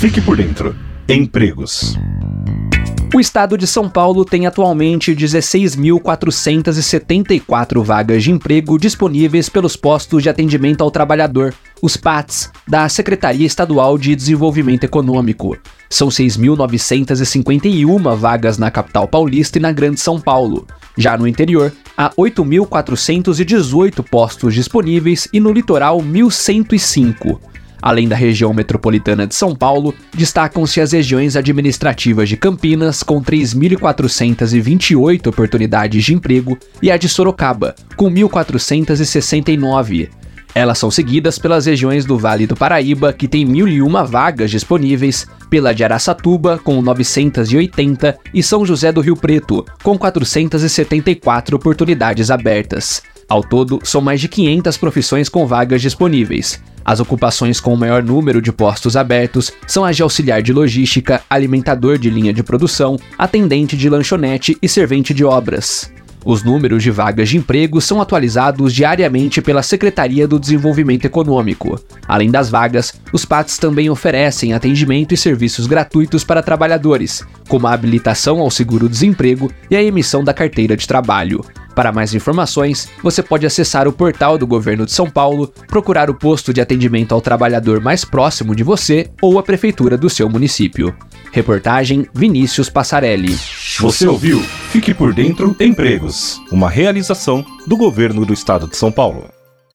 Fique por dentro. Empregos. O estado de São Paulo tem atualmente 16.474 vagas de emprego disponíveis pelos postos de atendimento ao trabalhador, os PATs, da Secretaria Estadual de Desenvolvimento Econômico. São 6.951 vagas na capital paulista e na Grande São Paulo. Já no interior, há 8.418 postos disponíveis e no litoral 1.105. Além da região metropolitana de São Paulo, destacam-se as regiões administrativas de Campinas, com 3.428 oportunidades de emprego, e a de Sorocaba, com 1.469. Elas são seguidas pelas regiões do Vale do Paraíba, que tem 1.001 vagas disponíveis, pela de Araçatuba, com 980, e São José do Rio Preto, com 474 oportunidades abertas. Ao todo, são mais de 500 profissões com vagas disponíveis. As ocupações com o maior número de postos abertos são as de auxiliar de logística, alimentador de linha de produção, atendente de lanchonete e servente de obras. Os números de vagas de emprego são atualizados diariamente pela Secretaria do Desenvolvimento Econômico. Além das vagas, os PATs também oferecem atendimento e serviços gratuitos para trabalhadores, como a habilitação ao seguro-desemprego e a emissão da carteira de trabalho. Para mais informações, você pode acessar o portal do Governo de São Paulo, procurar o posto de atendimento ao trabalhador mais próximo de você ou a prefeitura do seu município. Reportagem Vinícius Passarelli. Você ouviu? Fique por dentro Empregos, uma realização do Governo do Estado de São Paulo.